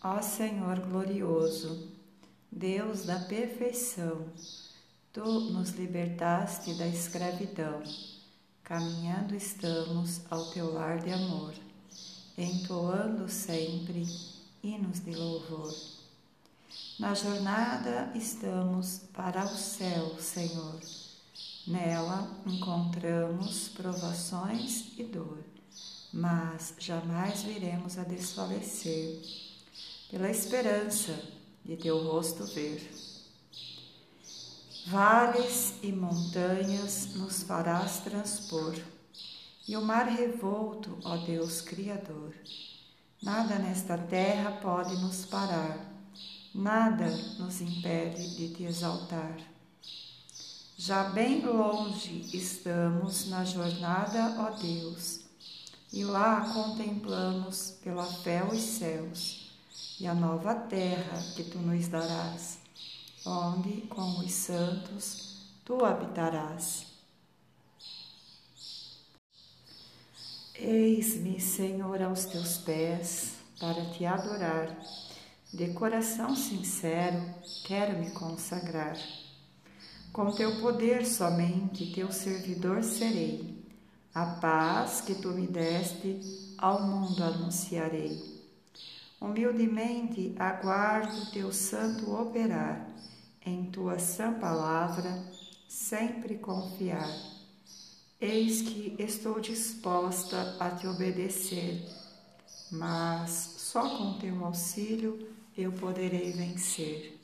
Ó Senhor glorioso, Deus da perfeição, tu nos libertaste da escravidão. Caminhando estamos ao teu lar de amor, entoando sempre hinos de louvor. Na jornada estamos para o céu, Senhor. Nela encontramos provações e dor, mas jamais viremos a desfalecer, pela esperança de teu rosto ver. Vales e montanhas nos farás transpor, e o mar revolto, ó Deus Criador. Nada nesta terra pode nos parar, nada nos impede de te exaltar. Já bem longe estamos na jornada, ó Deus, e lá contemplamos pela fé os céus e a nova terra que tu nos darás onde com os santos tu habitarás. Eis-me, Senhor, aos teus pés para te adorar. De coração sincero, quero me consagrar. Com teu poder somente teu servidor serei. A paz que tu me deste ao mundo anunciarei. Humildemente aguardo teu santo operar em tua sã palavra sempre confiar. Eis que estou disposta a te obedecer, mas só com teu auxílio eu poderei vencer.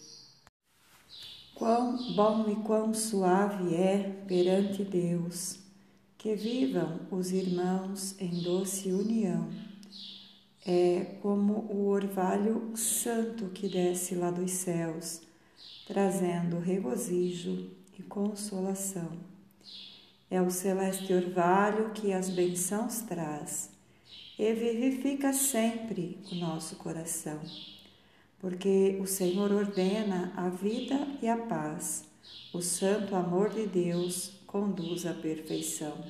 Quão bom e quão suave é perante Deus que vivam os irmãos em doce união. É como o orvalho santo que desce lá dos céus trazendo regozijo e consolação. É o celeste orvalho que as bençãos traz e vivifica sempre o nosso coração, porque o Senhor ordena a vida e a paz, o santo amor de Deus conduz à perfeição.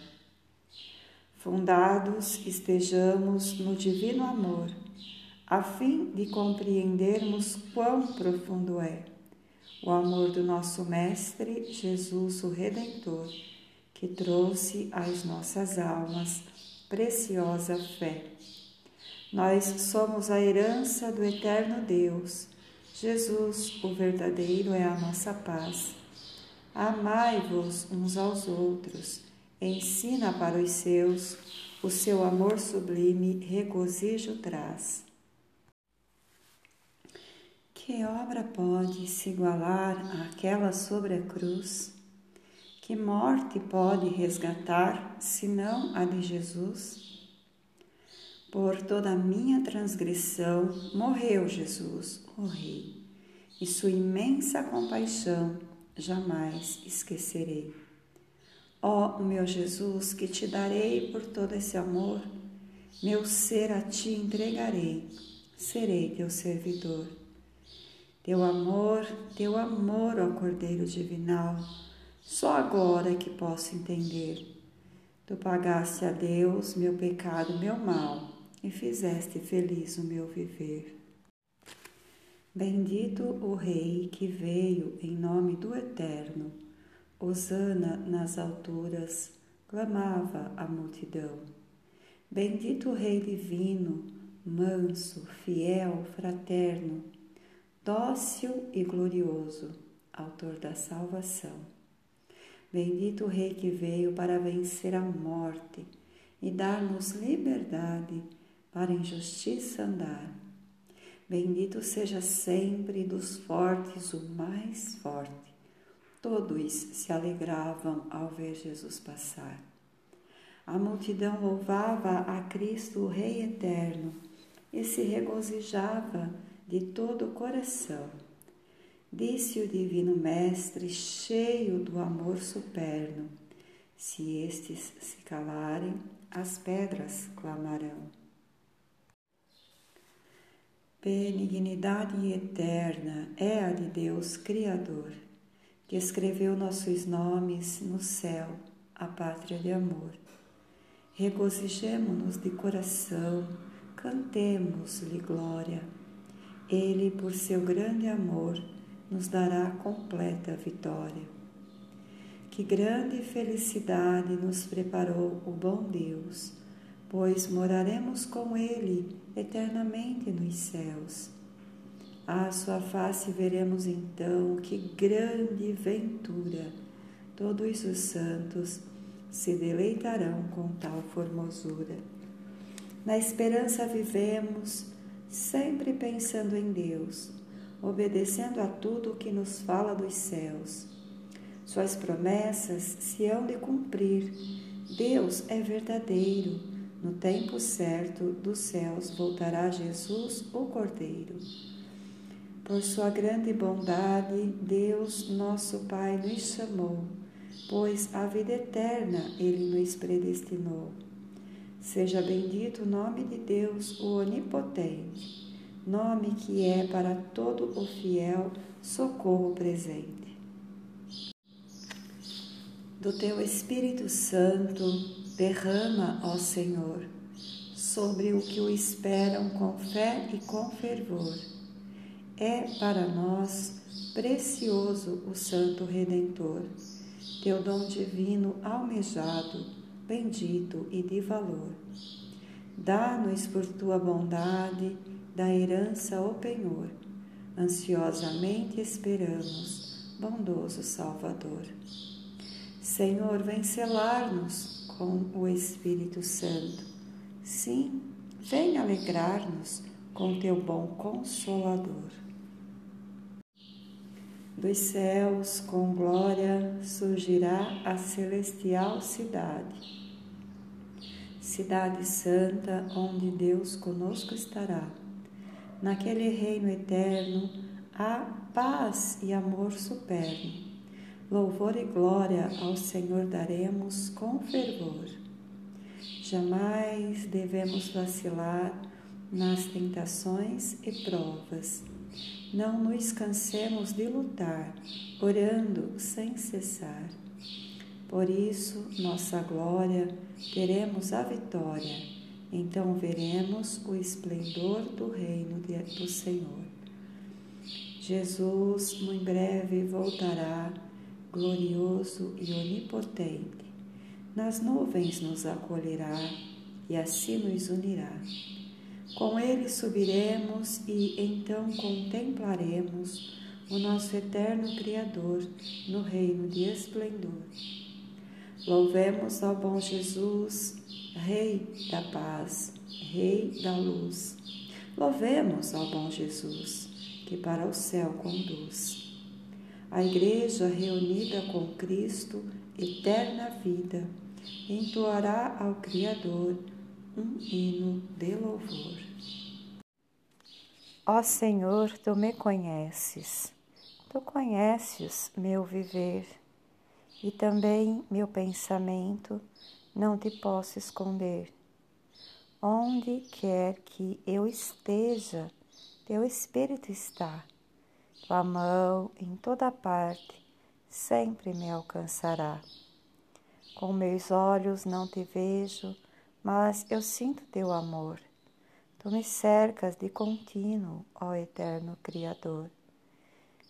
Fundados estejamos no divino amor, a fim de compreendermos quão profundo é o amor do nosso Mestre Jesus, o Redentor, que trouxe às nossas almas preciosa fé. Nós somos a herança do eterno Deus. Jesus, o verdadeiro, é a nossa paz. Amai-vos uns aos outros, ensina para os seus, o seu amor sublime regozijo traz. Que obra pode se igualar àquela sobre a cruz? Que morte pode resgatar, senão a de Jesus? Por toda a minha transgressão morreu Jesus, o Rei, e sua imensa compaixão jamais esquecerei. Ó meu Jesus, que te darei por todo esse amor, meu ser a ti entregarei, serei teu servidor. Teu amor, teu amor, ó Cordeiro Divinal, só agora é que posso entender. Tu pagaste a Deus meu pecado, meu mal, e fizeste feliz o meu viver. Bendito o Rei que veio em nome do Eterno. Hosana nas alturas, clamava a multidão. Bendito o Rei divino, manso, fiel, fraterno dócil e glorioso, Autor da salvação. Bendito o Rei que veio para vencer a morte e dar-nos liberdade para em justiça andar. Bendito seja sempre dos fortes o mais forte. Todos se alegravam ao ver Jesus passar. A multidão louvava a Cristo, o Rei eterno, e se regozijava de todo o coração. Disse o Divino Mestre, cheio do amor superno: Se estes se calarem, as pedras clamarão. Benignidade eterna é a de Deus Criador, escreveu nossos nomes no céu, a pátria de amor. Regozijemo-nos de coração, cantemos-lhe glória Ele, por seu grande amor, nos dará completa vitória. Que grande felicidade nos preparou o bom Deus, pois moraremos com Ele eternamente nos céus. À sua face veremos então que grande ventura! Todos os santos se deleitarão com tal formosura. Na esperança vivemos, sempre pensando em Deus, obedecendo a tudo o que nos fala dos céus suas promessas se hão de cumprir. Deus é verdadeiro. No tempo certo dos céus voltará Jesus, o Cordeiro. Por sua grande bondade, Deus, nosso Pai, nos chamou, pois a vida eterna Ele nos predestinou. Seja bendito o nome de Deus, o Onipotente, nome que é para todo o fiel socorro presente do teu Espírito Santo derrama, ó Senhor, sobre o que o esperam com fé e com fervor. É para nós precioso o Santo Redentor, teu dom divino almejado, bendito e de valor. Dá-nos por tua bondade da herança o penhor. Ansiosamente esperamos, bondoso Salvador. Senhor, vem selar-nos com o Espírito Santo. Sim, vem alegrar-nos com teu bom consolador. Dos céus, com glória, surgirá a celestial cidade. Cidade santa, onde Deus conosco estará. Naquele reino eterno há paz e amor superno Louvor e glória ao Senhor daremos com fervor. Jamais devemos vacilar nas tentações e provas. Não nos cansemos de lutar, orando sem cessar. Por isso, nossa glória, teremos a vitória. Então veremos o esplendor do reino do Senhor. Jesus, muito breve, voltará glorioso e onipotente, nas nuvens nos acolherá e assim nos unirá. Com ele subiremos e então contemplaremos o nosso eterno Criador no reino de esplendor. Louvemos ao bom Jesus, Rei da paz, Rei da luz. Louvemos ao bom Jesus, que para o céu conduz a Igreja reunida com Cristo, eterna vida, entoará ao Criador um hino de louvor. Ó Senhor, tu me conheces, tu conheces meu viver e também meu pensamento, não te posso esconder. Onde quer que eu esteja, teu Espírito está tua mão em toda parte sempre me alcançará. Com meus olhos não te vejo, mas eu sinto teu amor. Tu me cercas de contínuo, ó eterno Criador.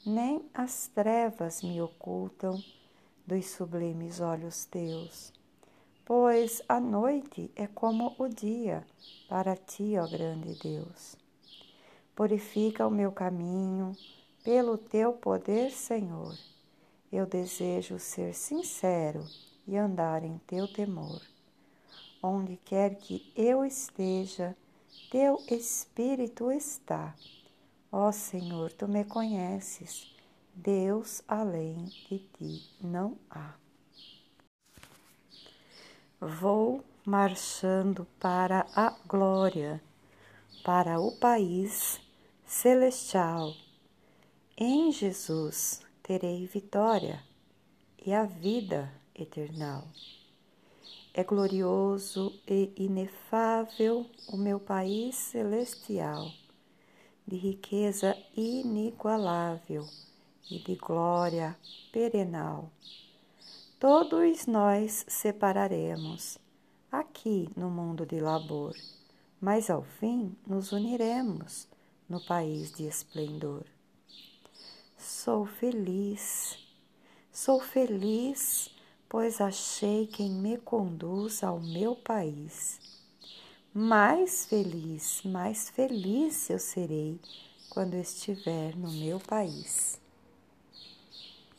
Nem as trevas me ocultam dos sublimes olhos teus, pois a noite é como o dia para ti, ó grande Deus. Purifica o meu caminho, pelo teu poder, Senhor, eu desejo ser sincero e andar em teu temor. Onde quer que eu esteja, teu Espírito está. Ó Senhor, tu me conheces, Deus além de ti não há. Vou marchando para a glória, para o país celestial em Jesus terei vitória e a vida eternal. É glorioso e inefável o meu país celestial, de riqueza inigualável e de glória perenal. Todos nós separaremos aqui no mundo de labor, mas ao fim nos uniremos no país de esplendor. Sou feliz, sou feliz, pois achei quem me conduz ao meu país. Mais feliz, mais feliz eu serei quando estiver no meu país.